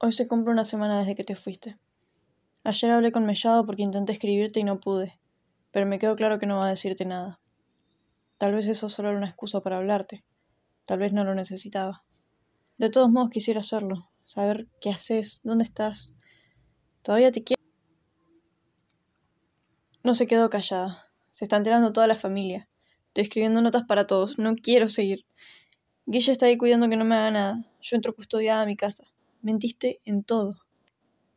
Hoy se cumple una semana desde que te fuiste. Ayer hablé con Mellado porque intenté escribirte y no pude, pero me quedó claro que no va a decirte nada. Tal vez eso solo era una excusa para hablarte. Tal vez no lo necesitaba. De todos modos quisiera hacerlo, saber qué haces, dónde estás. Todavía te quiero. No se quedó callada. Se está enterando toda la familia. Estoy escribiendo notas para todos. No quiero seguir. Guilla está ahí cuidando que no me haga nada. Yo entro custodiada a mi casa. Mentiste en todo.